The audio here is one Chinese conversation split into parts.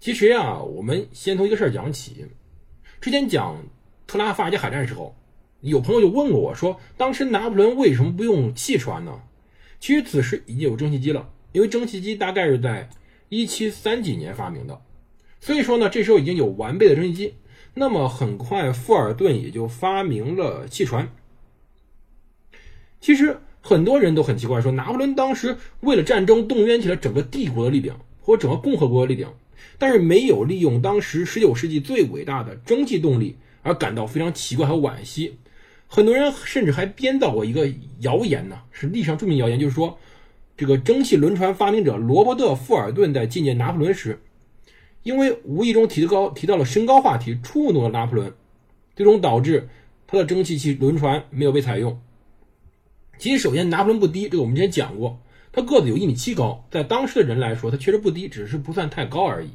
其实呀，我们先从一个事儿讲起。之前讲特拉法加海战时候，有朋友就问过我说，当时拿破仑为什么不用汽船呢？其实此时已经有蒸汽机了，因为蒸汽机大概是在一七三几年发明的，所以说呢，这时候已经有完备的蒸汽机。那么很快，富尔顿也就发明了汽船。其实很多人都很奇怪，说拿破仑当时为了战争动员起了整个帝国的力量或整个共和国的力量，但是没有利用当时十九世纪最伟大的蒸汽动力，而感到非常奇怪和惋惜。很多人甚至还编造过一个谣言呢，是历史上著名谣言，就是说，这个蒸汽轮船发明者罗伯特·富尔顿在纪念拿破仑时，因为无意中提高提到了身高话题，触怒了拿破仑，最终导致他的蒸汽汽轮船没有被采用。其实，首先拿破仑不低，这个我们之前讲过，他个子有一米七高，在当时的人来说，他确实不低，只是不算太高而已。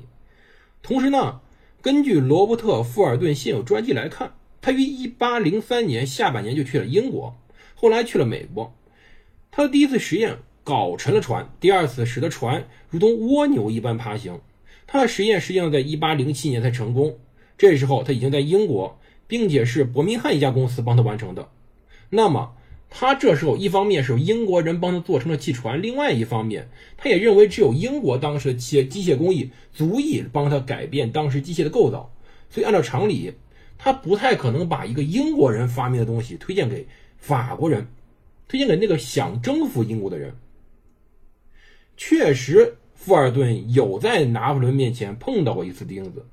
同时呢，根据罗伯特·富尔顿现有传记来看。他于一八零三年下半年就去了英国，后来去了美国。他的第一次实验搞沉了船，第二次使得船如同蜗牛一般爬行。他的实验实际上在一八零七年才成功，这时候他已经在英国，并且是伯明翰一家公司帮他完成的。那么他这时候一方面是英国人帮他做成了汽船，另外一方面他也认为只有英国当时的机机械工艺足以帮他改变当时机械的构造，所以按照常理。他不太可能把一个英国人发明的东西推荐给法国人，推荐给那个想征服英国的人。确实，富尔顿有在拿破仑面前碰到过一次钉子。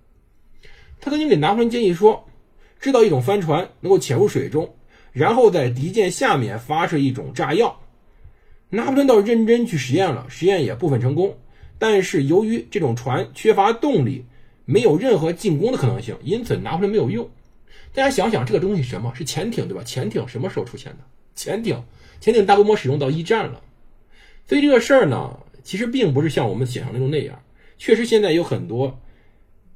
他曾经给拿破仑建议说，制造一种帆船能够潜入水中，然后在敌舰下面发射一种炸药。拿破仑倒认真去实验了，实验也部分成功，但是由于这种船缺乏动力。没有任何进攻的可能性，因此拿破仑没有用。大家想想，这个东西什么是潜艇，对吧？潜艇什么时候出现的？潜艇，潜艇大规模使用到一战了。所以这个事儿呢，其实并不是像我们想象中那样。确实，现在有很多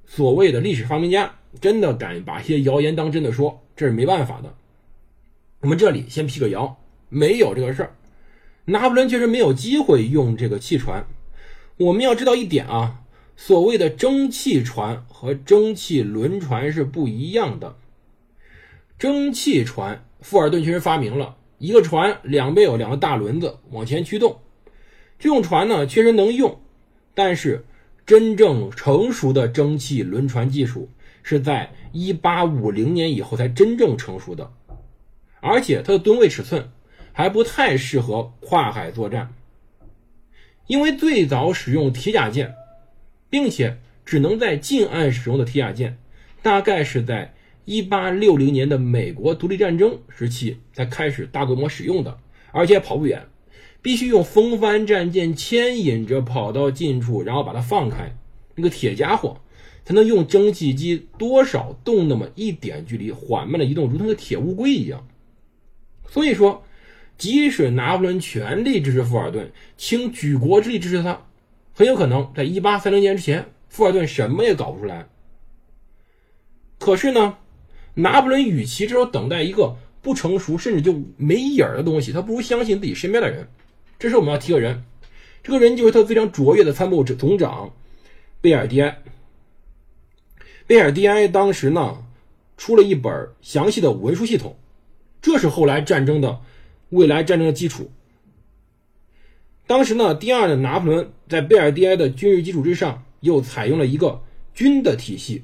所谓的历史发明家，真的敢把一些谣言当真的说，这是没办法的。我们这里先辟个谣，没有这个事儿。拿破仑确实没有机会用这个汽船。我们要知道一点啊。所谓的蒸汽船和蒸汽轮船是不一样的。蒸汽船，富尔顿确实发明了一个船，两边有两个大轮子往前驱动。这种船呢，确实能用，但是真正成熟的蒸汽轮船技术是在1850年以后才真正成熟的，而且它的吨位尺寸还不太适合跨海作战，因为最早使用铁甲舰。并且只能在近岸使用的铁甲舰，大概是在1860年的美国独立战争时期才开始大规模使用的，而且跑不远，必须用风帆战舰牵引着跑到近处，然后把它放开，那个铁家伙才能用蒸汽机多少动那么一点距离，缓慢的移动，如同个铁乌龟一样。所以说，即使拿破仑全力支持富尔顿，倾举国之力支持他。很有可能在一八三零年之前，富尔顿什么也搞不出来。可是呢，拿破仑与其这时候等待一个不成熟甚至就没影儿的东西，他不如相信自己身边的人。这时我们要提个人，这个人就是他非常卓越的参谋总总长贝尔蒂埃。贝尔蒂埃当时呢，出了一本详细的文书系统，这是后来战争的未来战争的基础。当时呢，第二的拿破仑在贝尔蒂埃的军事基础之上，又采用了一个军的体系。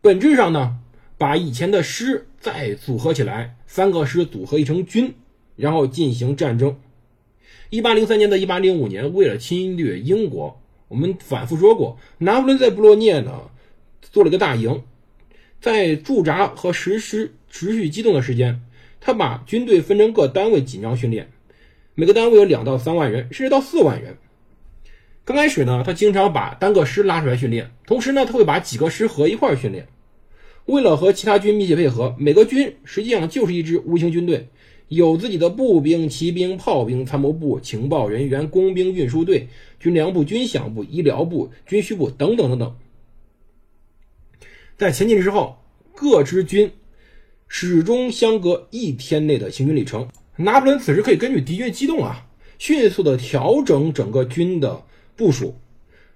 本质上呢，把以前的师再组合起来，三个师组合一成军，然后进行战争。一八零三年到一八零五年，为了侵略英国，我们反复说过，拿破仑在布洛涅呢做了个大营，在驻扎和实施持续机动的时间，他把军队分成各单位紧张训练。每个单位有两到三万人，甚至到四万人。刚开始呢，他经常把单个师拉出来训练，同时呢，他会把几个师合一块训练。为了和其他军密切配合，每个军实际上就是一支无形军队，有自己的步兵、骑兵、炮兵、参谋部、情报人员、工兵运输队、军粮部、军饷部、医疗部、军需部等等等等。在前进之后，各支军始终相隔一天内的行军里程。拿破仑此时可以根据敌军机动啊，迅速的调整整个军的部署，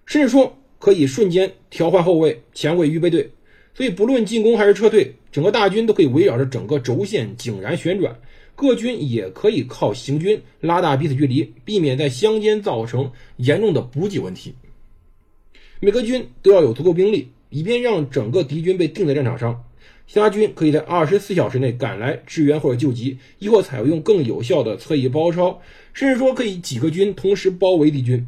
甚至说可以瞬间调换后卫、前卫预备队。所以不论进攻还是撤退，整个大军都可以围绕着整个轴线井然旋转。各军也可以靠行军拉大彼此距离，避免在乡间造成严重的补给问题。每个军都要有足够兵力，以便让整个敌军被定在战场上。其他军可以在二十四小时内赶来支援或者救急，亦或采用更有效的侧翼包抄，甚至说可以几个军同时包围敌军。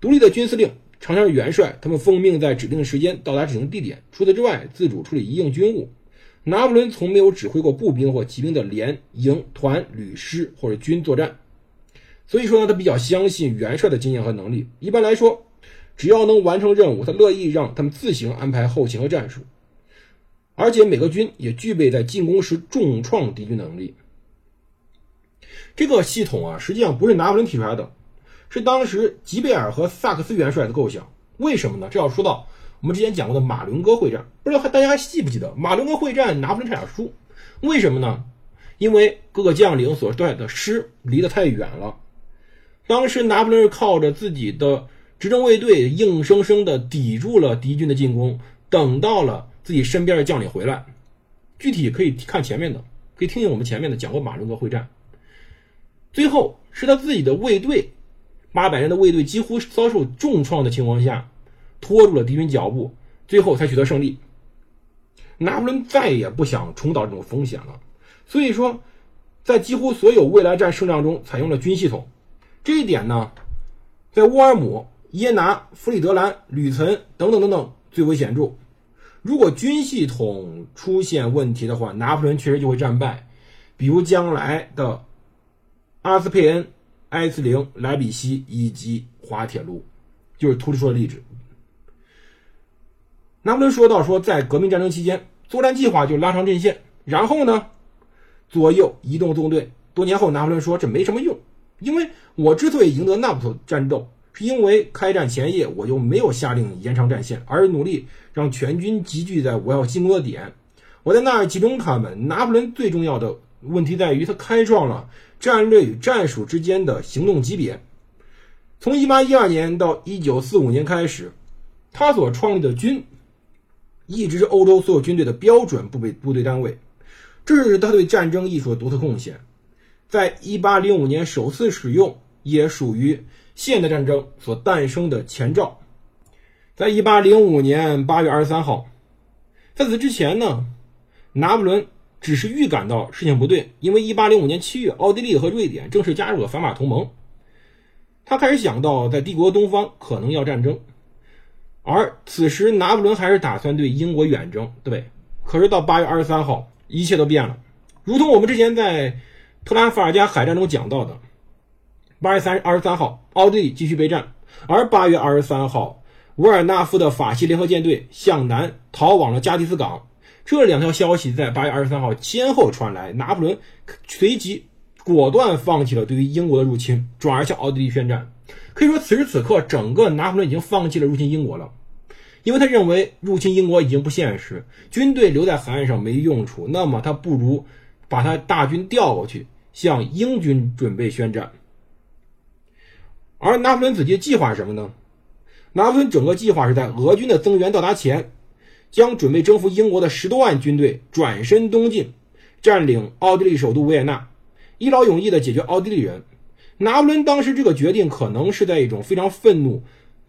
独立的军司令常常是元帅，他们奉命在指定时间到达指定地点，除此之外自主处理一应军务。拿破仑从没有指挥过步兵或骑兵的连、营、团、旅、师或者军作战，所以说呢，他比较相信元帅的经验和能力。一般来说，只要能完成任务，他乐意让他们自行安排后勤和战术。而且每个军也具备在进攻时重创敌军能力。这个系统啊，实际上不是拿破仑提出来的，是当时吉贝尔和萨克斯元帅的构想。为什么呢？这要说到我们之前讲过的马伦哥会战，不知道大家还记不记得？马伦哥会战，拿破仑差点输，为什么呢？因为各个将领所率的师离得太远了。当时拿破仑是靠着自己的执政卫队，硬生生的抵住了敌军的进攻，等到了。自己身边的将领回来，具体可以看前面的，可以听听我们前面的讲过马伦哥会战。最后是他自己的卫队，八百人的卫队几乎遭受重创的情况下，拖住了敌军脚步，最后才取得胜利。拿破仑再也不想重蹈这种风险了，所以说，在几乎所有未来战胜仗中，采用了军系统。这一点呢，在沃尔姆、耶拿、弗里德兰、吕岑等等等等最为显著。如果军系统出现问题的话，拿破仑确实就会战败。比如将来的阿斯佩恩、埃斯林、莱比锡以及滑铁卢，就是图里说的例子。拿破仑说到说，在革命战争期间，作战计划就拉长阵线，然后呢，左右移动纵队。多年后，拿破仑说这没什么用，因为我之所以赢得那不勒战斗。是因为开战前夜，我就没有下令延长战线，而努力让全军集聚在我要进攻的点。我在那儿集中他们。拿破仑最重要的问题在于，他开创了战略与战术之间的行动级别。从1812年到1945年开始，他所创立的军一直是欧洲所有军队的标准部队部队单位。这是他对战争艺术的独特贡献。在1805年首次使用，也属于。现代战争所诞生的前兆，在一八零五年八月二十三号，在此之前呢，拿破仑只是预感到事情不对，因为一八零五年七月，奥地利和瑞典正式加入了反法同盟，他开始想到在帝国东方可能要战争，而此时拿破仑还是打算对英国远征，对。可是到八月二十三号，一切都变了，如同我们之前在特拉法尔加海战中讲到的。八月三二十三号，奥地利继续备战，而八月二十三号，维尔纳夫的法西联合舰队向南逃往了加的斯港。这两条消息在八月二十三号先后传来，拿破仑随即果断放弃了对于英国的入侵，转而向奥地利宣战。可以说，此时此刻，整个拿破仑已经放弃了入侵英国了，因为他认为入侵英国已经不现实，军队留在海岸上没用处，那么他不如把他大军调过去，向英军准备宣战。而拿破仑自己的计划是什么呢？拿破仑整个计划是在俄军的增援到达前，将准备征服英国的十多万军队转身东进，占领奥地利首都维也纳，一劳永逸的解决奥地利人。拿破仑当时这个决定可能是在一种非常愤怒，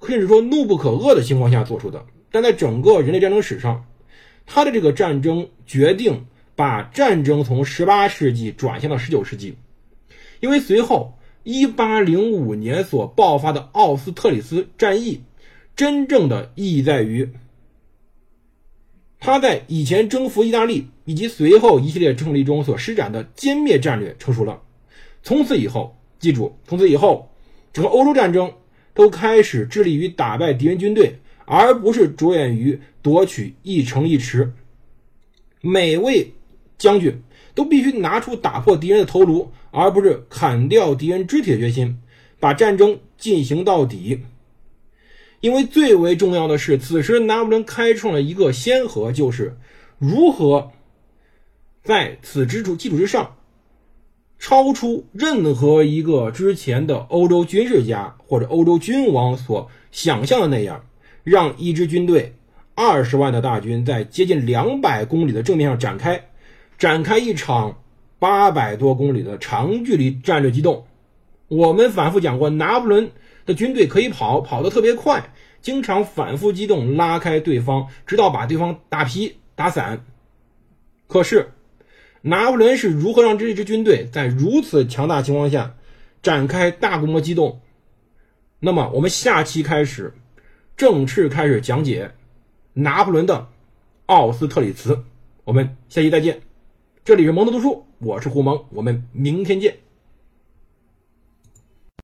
甚至说怒不可遏的情况下做出的。但在整个人类战争史上，他的这个战争决定把战争从十八世纪转向到十九世纪，因为随后。一八零五年所爆发的奥斯特里斯战役，真正的意义在于，他在以前征服意大利以及随后一系列胜利中所施展的歼灭战略成熟了。从此以后，记住，从此以后，整个欧洲战争都开始致力于打败敌人军队，而不是着眼于夺取一城一池。每位将军都必须拿出打破敌人的头颅，而不是砍掉敌人肢体的决心，把战争进行到底。因为最为重要的是，此时拿破仑开创了一个先河，就是如何在此之处基础之上，超出任何一个之前的欧洲军事家或者欧洲君王所想象的那样，让一支军队二十万的大军在接近两百公里的正面上展开，展开一场八百多公里的长距离战略机动。我们反复讲过，拿破仑。的军队可以跑，跑得特别快，经常反复机动，拉开对方，直到把对方打疲、打散。可是，拿破仑是如何让这支军队在如此强大情况下展开大规模机动？那么，我们下期开始正式开始讲解拿破仑的奥斯特里茨。我们下期再见，这里是蒙德读书，我是胡蒙，我们明天见。